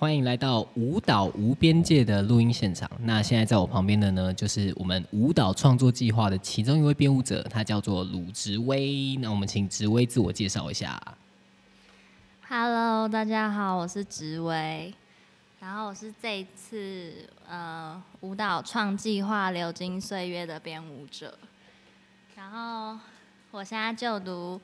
欢迎来到舞蹈无边界的录音现场。那现在在我旁边的呢，就是我们舞蹈创作计划的其中一位编舞者，他叫做鲁植威。那我们请植威自我介绍一下。Hello，大家好，我是植薇，然后我是这一次呃舞蹈创计划流金岁月的编舞者，然后我现在就读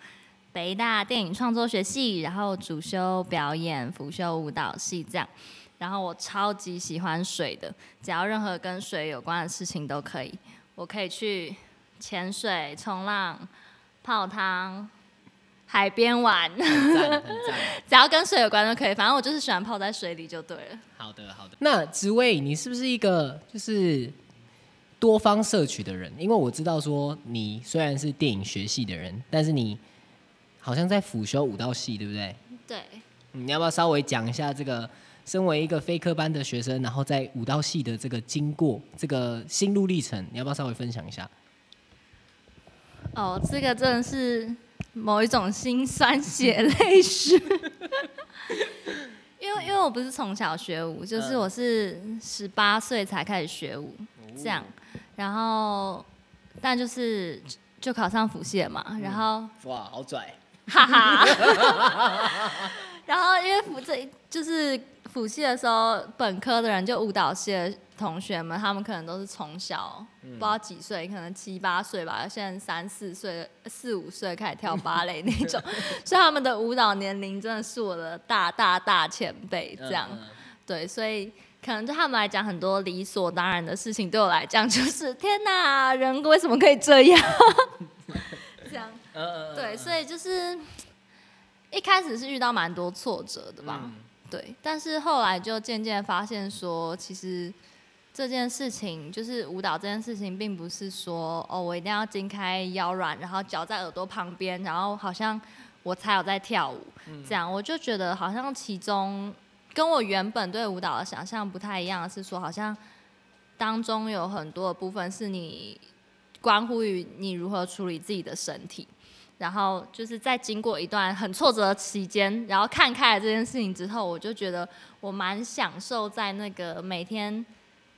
北大电影创作学系，然后主修表演，辅修舞蹈系这样。然后我超级喜欢水的，只要任何跟水有关的事情都可以，我可以去潜水、冲浪、泡汤、海边玩。只要跟水有关都可以，反正我就是喜欢泡在水里就对了。好的，好的。那职位，你是不是一个就是多方摄取的人？因为我知道说你虽然是电影学系的人，但是你好像在辅修舞蹈系，对不对？对，你要不要稍微讲一下这个？身为一个非科班的学生，然后在舞蹈系的这个经过，这个心路历程，你要不要稍微分享一下？哦，这个真的是某一种心酸血泪史。因为因为我不是从小学舞，就是嗯我是十八岁才开始学舞，这样，然后但就是就考上辅系了嘛，然后哇，好拽！哈哈。然后因为辅这就是辅系的时候，本科的人就舞蹈系的同学们，他们可能都是从小、不知道几岁，可能七八岁吧，现在三四岁、四五岁开始跳芭蕾那种，所以他们的舞蹈年龄真的是我的大大大前辈，这样。嗯嗯对，所以可能对他们来讲，很多理所当然的事情，对我来讲就是天哪，人为什么可以这样？对，所以就是 一开始是遇到蛮多挫折的吧，嗯对，但是后来就渐渐发现说，其实这件事情就是舞蹈这件事情，并不是说哦，我一定要筋开腰软，然后脚在耳朵旁边，然后好像我才有在跳舞，这样我就觉得好像其中跟我原本对舞蹈的想象不太一样，是说好像当中有很多的部分是你关乎于你如何处理自己的身体。然后就是在经过一段很挫折的期间，然后看开了这件事情之后，我就觉得我蛮享受在那个每天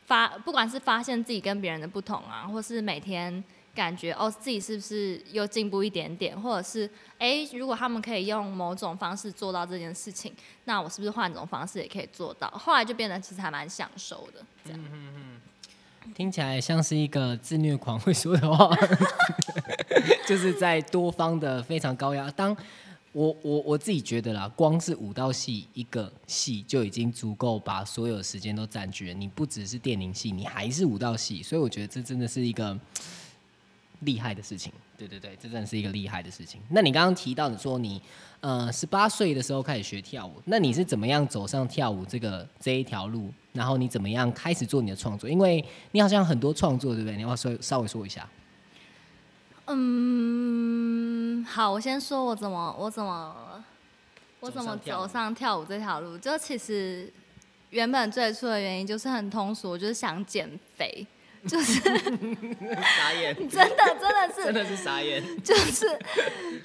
发，不管是发现自己跟别人的不同啊，或是每天感觉哦自己是不是又进步一点点，或者是哎如果他们可以用某种方式做到这件事情，那我是不是换种方式也可以做到？后来就变得其实还蛮享受的，这样。听起来像是一个自虐狂会说的话，就是在多方的非常高压。当我我我自己觉得啦，光是舞蹈系一个系就已经足够把所有时间都占据了。你不只是电影系，你还是舞蹈系，所以我觉得这真的是一个厉害的事情。对对对，这真的是一个厉害的事情。那你刚刚提到的说你呃十八岁的时候开始学跳舞，那你是怎么样走上跳舞这个这一条路？然后你怎么样开始做你的创作？因为你好像很多创作，对不对？你要不要稍稍微说一下。嗯，好，我先说我怎么我怎么我怎么走上跳舞。这条路。就其实原本最初的原因就是很通俗，我就是想减肥，就是 傻眼，真的真的是 真的是傻眼。就是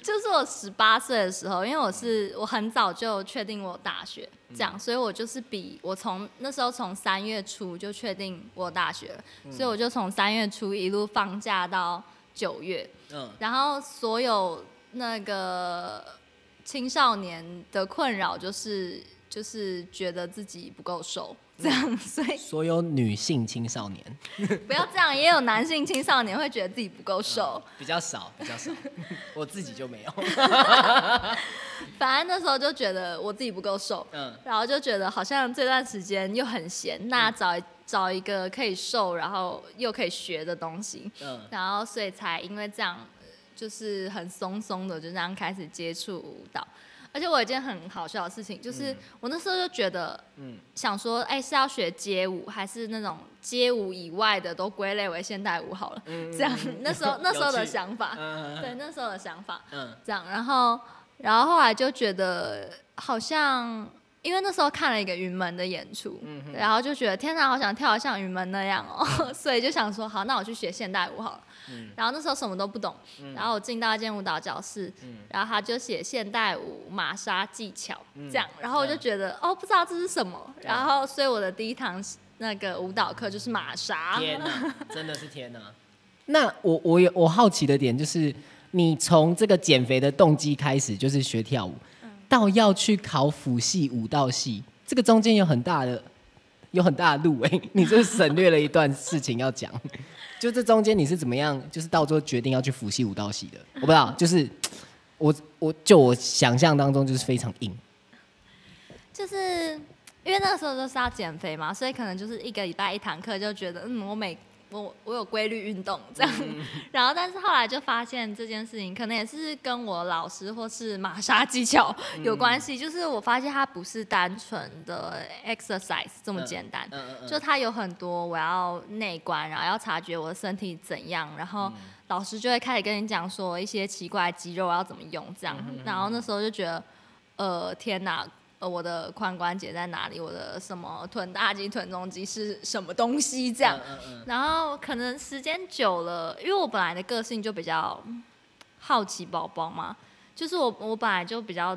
就是我十八岁的时候，因为我是我很早就确定我大学，这样，所以我就是比我从那时候从三月初就确定我大学了，所以我就从三月初一路放假到九月，嗯然后所有那个青少年的困扰就是就是觉得自己不够瘦，这样，所以所有女性青少年 不要这样，也有男性青少年会觉得自己不够瘦。比较少，比较少。我自己就没有。反正那时候就觉得我自己不够瘦，嗯然后就觉得好像这段时间又很闲，那找找一个可以瘦，然后又可以学的东西，嗯。然后所以才因为这样，呃就是很松松的就这样开始接触舞蹈。而且我有一件很好笑的事情，就是我那时候就觉得，嗯。想说，哎、是要学街舞，还是那种街舞以外的都归类为现代舞好了？这样，那时候那时候的想法，嗯。对，那时候的想法。嗯。这样，然后然后后来就觉得好像因为那时候看了一个云门的演出，然后就觉得天哪，好想跳得像云门那样哦，所以就想说好，那我去学现代舞好了。然后那时候什么都不懂，然后我进到一间舞蹈教室，然后他就写现代舞马莎技巧这样，然后我就觉得哦，不知道这是什么，然后所以我的第一堂那个舞蹈课就是马莎。天哪，真的是天哪！那我我有我好奇的点就是，你从这个减肥的动机开始就是学跳舞。到要去考辅系舞蹈系，这个中间有很大的有很大的路哎，你这省略了一段事情要讲，就这中间你是怎么样，就是到最后决定要去辅系舞蹈系的？我不知道，就是我我就我想象当中就是非常硬，就是因为那个时候都是要减肥嘛，所以可能就是一个礼拜一堂课，就觉得嗯，我每我我有规律运动这样，然后但是后来就发现这件事情可能也是跟我老师或是玛莎技巧有关系，就是我发现它不是单纯的 exercise 这么简单，就它有很多我要内观，然后要察觉我的身体怎样，然后老师就会开始跟你讲说一些奇怪肌肉要怎么用这样，然后那时候就觉得，呃，天哪！我的髋关节在哪里？我的什么臀大肌、臀中肌是什么东西？这样，然后可能时间久了，因为我本来的个性就比较好奇宝宝嘛，就是我我本来就比较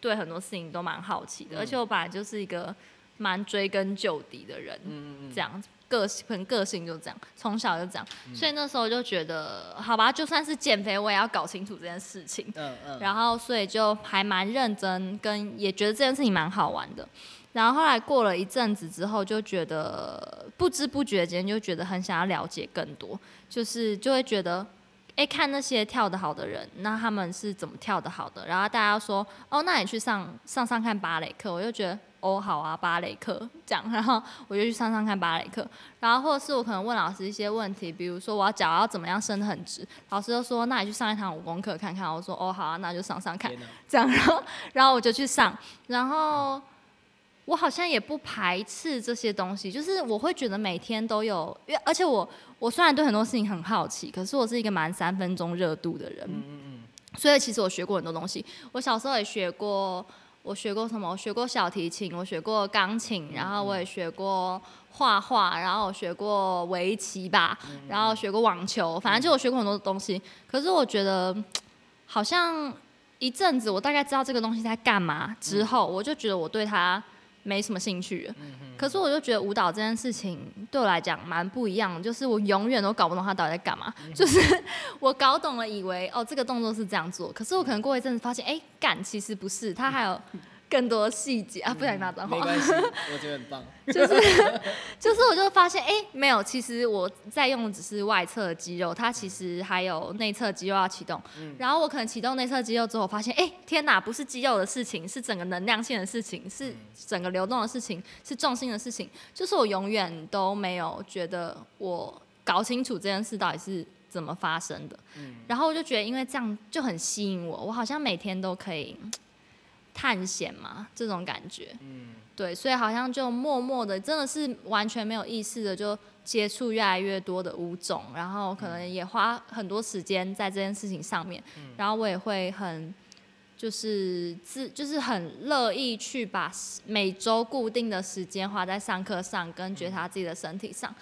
对很多事情都蛮好奇的，而且我本来就是一个蛮追根究底的人，这样子。个性可能个性就这样，从小就这样，所以那时候就觉得，好吧，就算是减肥，我也要搞清楚这件事情。嗯嗯。然后，所以就还蛮认真，跟也觉得这件事情蛮好玩的。然后后来过了一阵子之后，就觉得不知不觉间就觉得很想要了解更多，就是就会觉得，哎，看那些跳得好的人，那他们是怎么跳得好的？然后大家说，哦，那你去上上上看芭蕾课，我就觉得。哦，好啊，芭蕾课这样，然后我就去上上看芭蕾课，然后或者是我可能问老师一些问题，比如说我要脚要怎么样伸得很直，老师就说那你去上一堂武功课看看，我说哦好啊，那就上上看，这样，然后然后我就去上，然后我好像也不排斥这些东西，就是我会觉得每天都有，因为而且我我虽然对很多事情很好奇，可是我是一个蛮三分钟热度的人，嗯嗯嗯，所以其实我学过很多东西，我小时候也学过。我学过什么？我学过小提琴，我学过钢琴，然后我也学过画画，然后我学过围棋吧，然后学过网球，反正就我学过很多东西。可是我觉得，好像一阵子我大概知道这个东西在干嘛之后，我就觉得我对它。没什么兴趣，可是我就觉得舞蹈这件事情对我来讲蛮不一样，就是我永远都搞不懂他到底在干嘛。就是我搞懂了，以为哦这个动作是这样做，可是我可能过一阵子发现，哎，干其实不是，他还有。更多细节啊，不想拿脏话。没关系，我觉得很棒。就是就是，我就发现，哎，没有，其实我在用的只是外侧的肌肉，它其实还有内侧肌肉要启动。嗯。然后我可能启动内侧肌肉之后，发现，哎，天哪，不是肌肉的事情，是整个能量线的事情，是整个流动的事情，是重心的事情。就是我永远都没有觉得我搞清楚这件事到底是怎么发生的。嗯。然后我就觉得，因为这样就很吸引我，我好像每天都可以。探险嘛，这种感觉，嗯，对，所以好像就默默的，真的是完全没有意识的，就接触越来越多的舞种，然后可能也花很多时间在这件事情上面，然后我也会很，就是自，就是很乐意去把每周固定的时间花在上课上，跟觉察自己的身体上。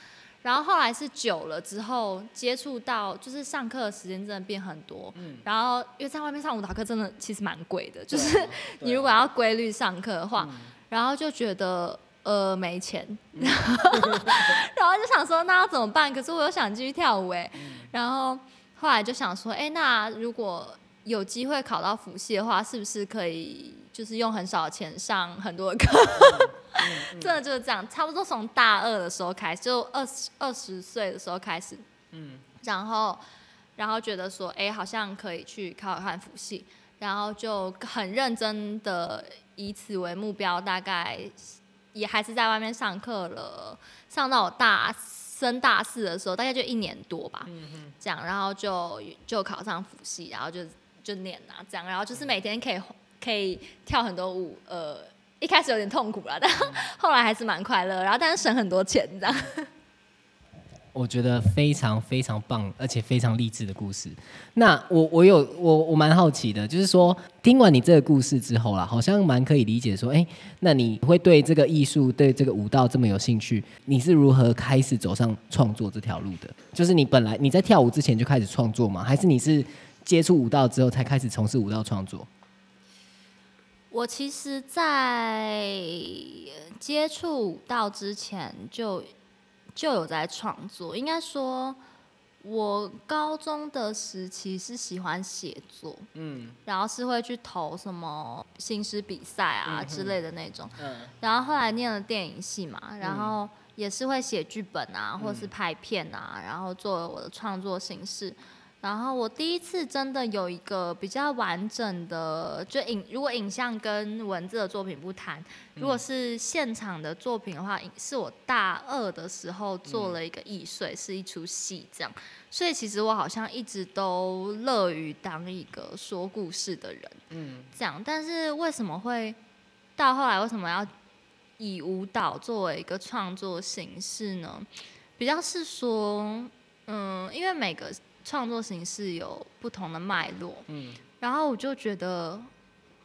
然后后来是久了之后接触到，就是上课的时间真的变很多。嗯。然后因为在外面上舞蹈课真的其实蛮贵的，就是你如果要规律上课的话，然后就觉得呃没钱，然后就想说那要怎么办？可是我又想继续跳舞哎。然后后来就想说，哎，那如果有机会考到辅系的话，是不是可以就是用很少的钱上很多的课？真的就是这样，差不多从大二的时候开始，就二十二十岁的时候开始，嗯，然后然后觉得说，哎，好像可以去考考看辅系，然后就很认真的以此为目标，大概也还是在外面上课了，上到我大升大四的时候，大概就一年多吧，嗯这样，然后就就考上辅系，然后就就念啊，这样，然后就是每天可以可以跳很多舞，呃。一开始有点痛苦了，但 后来还是蛮快乐，然后但是省很多钱，这样。我觉得非常非常棒，而且非常励志的故事。那我我有我我蛮好奇的，就是说听完你这个故事之后啦，好像蛮可以理解说，哎，那你会对这个艺术、对这个舞蹈这么有兴趣？你是如何开始走上创作这条路的？就是你本来你在跳舞之前就开始创作吗？还是你是接触舞蹈之后才开始从事舞蹈创作？我其实，在接触舞蹈之前就就有在创作。应该说，我高中的时期是喜欢写作，嗯，然后是会去投什么新诗比赛啊之类的那种，嗯，然后后来念了电影系嘛，然后也是会写剧本啊，或是拍片啊，然后作为我的创作形式。然后我第一次真的有一个比较完整的，就影如果影像跟文字的作品不谈，如果是现场的作品的话，是我大二的时候做了一个易碎，是一出戏这样。所以其实我好像一直都乐于当一个说故事的人，嗯，这样。但是为什么会到后来为什么要以舞蹈作为一个创作形式呢？比较是说，嗯，因为每个。创作形式有不同的脉络，嗯，然后我就觉得，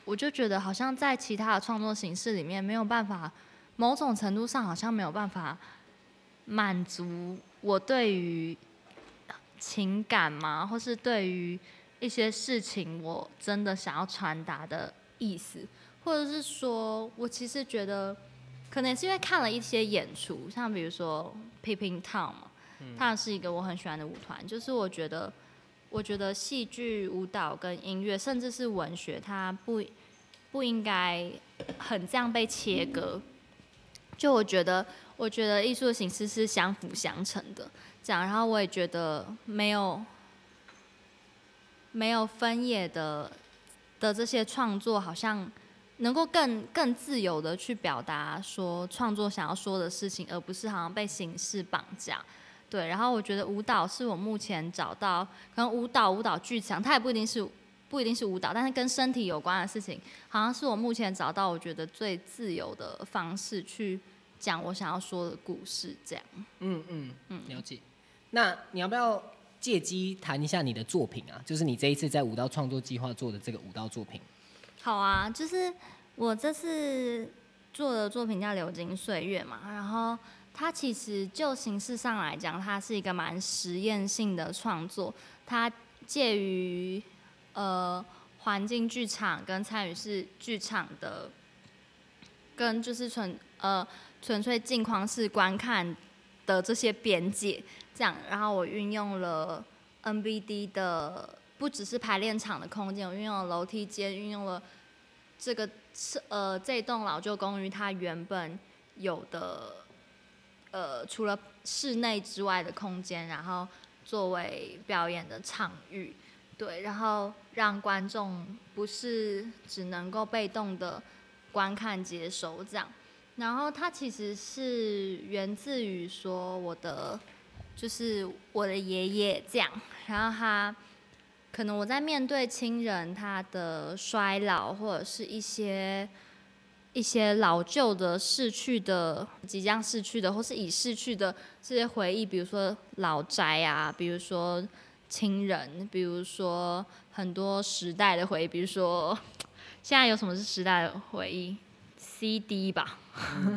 我就觉得好像在其他的创作形式里面没有办法，某种程度上好像没有办法满足我对于情感嘛，或是对于一些事情我真的想要传达的意思，或者是说我其实觉得，可能是因为看了一些演出，像比如说 Peeping Tom。它是一个我很喜欢的舞团，就是我觉得，我觉得戏剧、舞蹈跟音乐，甚至是文学，它不不应该很这样被切割。就我觉得，我觉得艺术的形式是相辅相成的，这样。然后我也觉得没有没有分野的的这些创作，好像能够更更自由的去表达说创作想要说的事情，而不是好像被形式绑架。对，然后我觉得舞蹈是我目前找到，可能舞蹈、舞蹈剧场，它也不一定是不一定是舞蹈，但是跟身体有关的事情，好像是我目前找到我觉得最自由的方式去讲我想要说的故事，这样。嗯嗯嗯，了解。那你要不要借机谈一下你的作品啊？就是你这一次在舞蹈创作计划做的这个舞蹈作品。好啊，就是我这次做的作品叫《流金岁月》嘛，然后。它其实就形式上来讲，它是一个蛮实验性的创作。它介于呃环境剧场跟参与式剧场的，跟就是纯呃纯粹镜框式观看的这些边界这样。然后我运用了 NBD 的，不只是排练场的空间，我运用了楼梯间，运用了这个是呃这栋老旧公寓它原本有的。呃，除了室内之外的空间，然后作为表演的场域，对，然后让观众不是只能够被动的观看接收这样，然后它其实是源自于说我的，就是我的爷爷这样，然后他可能我在面对亲人他的衰老或者是一些。一些老旧的逝去的、即将逝去的，或是已逝去的这些回忆，比如说老宅啊，比如说亲人，比如说很多时代的回忆，比如说现在有什么是时代的回忆？CD 吧，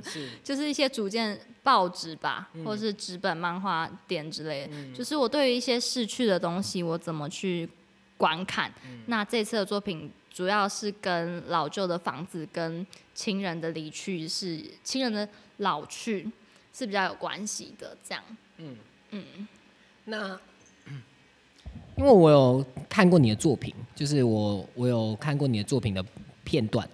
是，就是一些组件报纸吧，或是纸本漫画店之类的。就是我对于一些逝去的东西，我怎么去观看？那这次的作品。主要是跟老旧的房子跟亲人的离去是亲人的老去是比较有关系的，这样。嗯嗯。那因为我有看过你的作品，就是我我有看过你的作品的片段，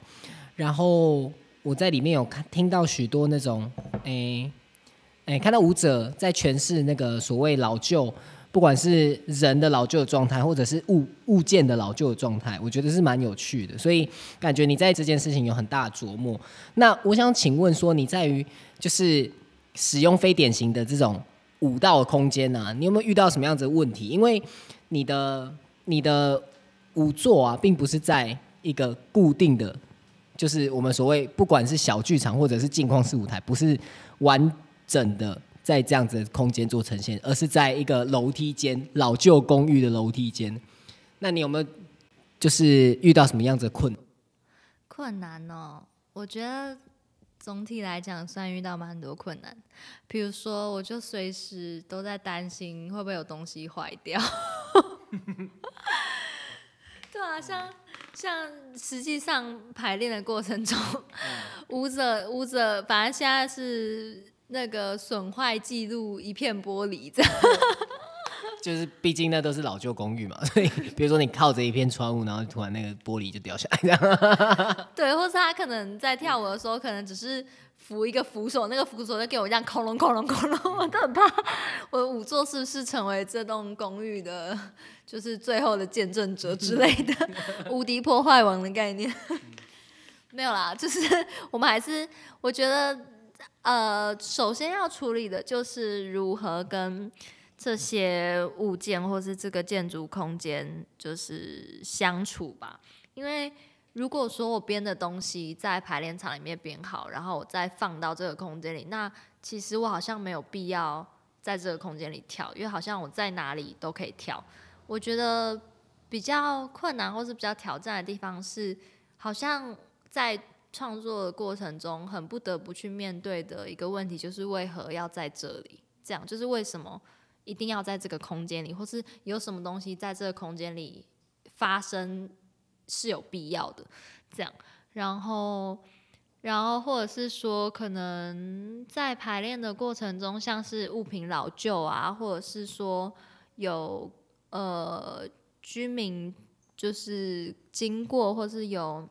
然后我在里面有看听到许多那种，哎哎，看到舞者在诠释那个所谓老旧。不管是人的老旧状态，或者是物物件的老旧的状态，我觉得是蛮有趣的，所以感觉你在这件事情有很大的琢磨。那我想请问说，你在于就是使用非典型的这种舞蹈空间呢，你有没有遇到什么样子的问题？因为你的你的舞座啊，并不是在一个固定的，就是我们所谓不管是小剧场或者是镜框式舞台，不是完整的。在这样子的空间做呈现，而是在一个楼梯间，老旧公寓的楼梯间。那你有没有就是遇到什么样子的困？困难哦，我觉得总体来讲算遇到蛮多困难。比如说，我就随时都在担心会不会有东西坏掉。对啊，像像实际上排练的过程中，舞者舞者，反正现在是那个损坏记录一片玻璃这样。就是毕竟那都是老旧公寓嘛，所以比如说你靠着一片窗户，然后突然那个玻璃就掉下来这样。对，或是他可能在跳舞的时候，可能只是扶一个扶手，那个扶手就给我这样恐龙恐龙恐龙，我都很怕 我的舞作是不是成为这栋公寓的，就是最后的见证者之类的，无敌破坏王的概念。没有啦，就是我们还是我觉得，呃，首先要处理的就是如何跟。这些物件或是这个建筑空间就是相处吧，因为如果说我编的东西在排练场里面编好，然后我再放到这个空间里，那其实我好像没有必要在这个空间里跳，因为好像我在哪里都可以跳。我觉得比较困难或是比较挑战的地方是，好像在创作的过程中很不得不去面对的一个问题，就是为何要在这里？这样就是为什么？一定要在这个空间里，或是有什么东西在这个空间里发生是有必要的，这样。然后，然后或者是说，可能在排练的过程中，像是物品老旧啊，或者是说有呃居民就是经过，或是有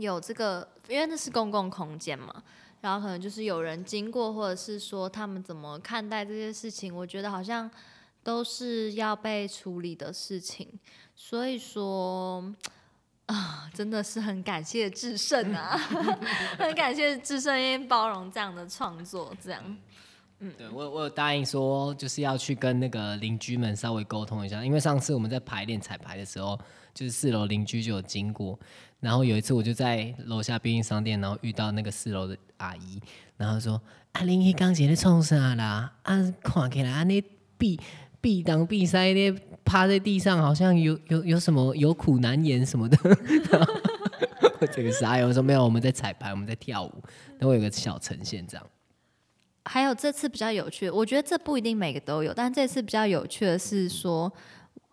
有这个，因为那是公共空间嘛。然后可能就是有人经过，或者是说他们怎么看待这些事情，我觉得好像都是要被处理的事情。所以说啊，真的是很感谢智胜啊，很感谢智胜因为包容这样的创作，这样。嗯，对我我有答应说，就是要去跟那个邻居们稍微沟通一下，因为上次我们在排练彩排的时候，就是四楼邻居就有经过。然后有一次，我就在楼下便利商店，然后遇到那个四楼的阿姨，然后说：“阿玲，你刚才在冲啥啦？啊，看起来啊，你闭闭当闭塞的，趴在地上，好像有有有什么有苦难言什么的。”这个是阿姨说没有，我们在彩排，我们在跳舞，然后有个小呈现这样。还有这次比较有趣，我觉得这不一定每个都有，但这次比较有趣的是说，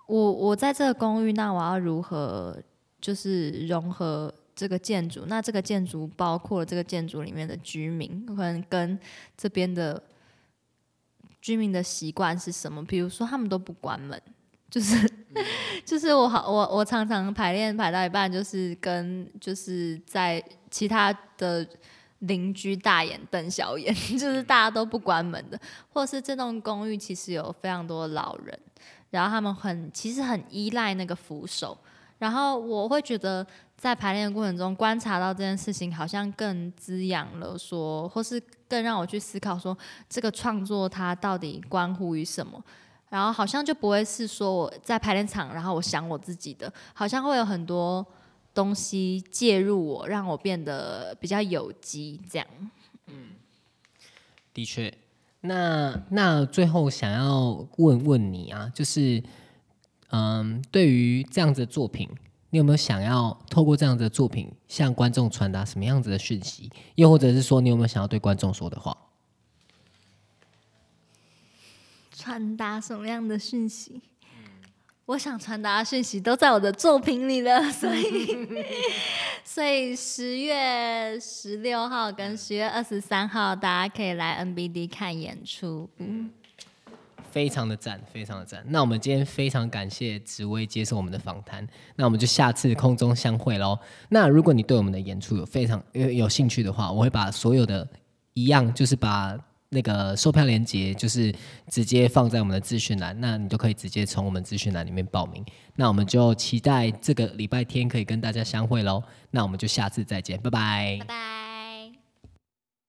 我我在这个公寓，那我要如何？就是融合这个建筑，那这个建筑包括了这个建筑里面的居民，可能跟这边的居民的习惯是什么？比如说他们都不关门，就是 就是我好我我常常排练排到一半，就是跟就是在其他的邻居大眼瞪小眼，就是大家都不关门的，或者是这栋公寓其实有非常多老人，然后他们很其实很依赖那个扶手。然后我会觉得，在排练的过程中观察到这件事情，好像更滋养了说，或是更让我去思考说，这个创作它到底关乎于什么。然后好像就不会是说我在排练场，然后我想我自己的，好像会有很多东西介入我，让我变得比较有机这样。嗯，的确。那那最后想要问问你啊，就是。嗯，对于这样子的作品，你有没有想要透过这样子的作品向观众传达什么样子的讯息？又或者是说，你有没有想要对观众说的话？传达什么样的讯息？我想传达的讯息都在我的作品里了，所以，所以十月十六号跟十月二十三号，大家可以来 NBD 看演出。嗯。非常的赞，非常的赞。那我们今天非常感谢紫薇接受我们的访谈，那我们就下次空中相会喽。那如果你对我们的演出有非常有有兴趣的话，我会把所有的一样，就是把那个售票链接，就是直接放在我们的资讯栏，那你就可以直接从我们资讯栏里面报名。那我们就期待这个礼拜天可以跟大家相会喽。那我们就下次再见，拜拜，拜拜。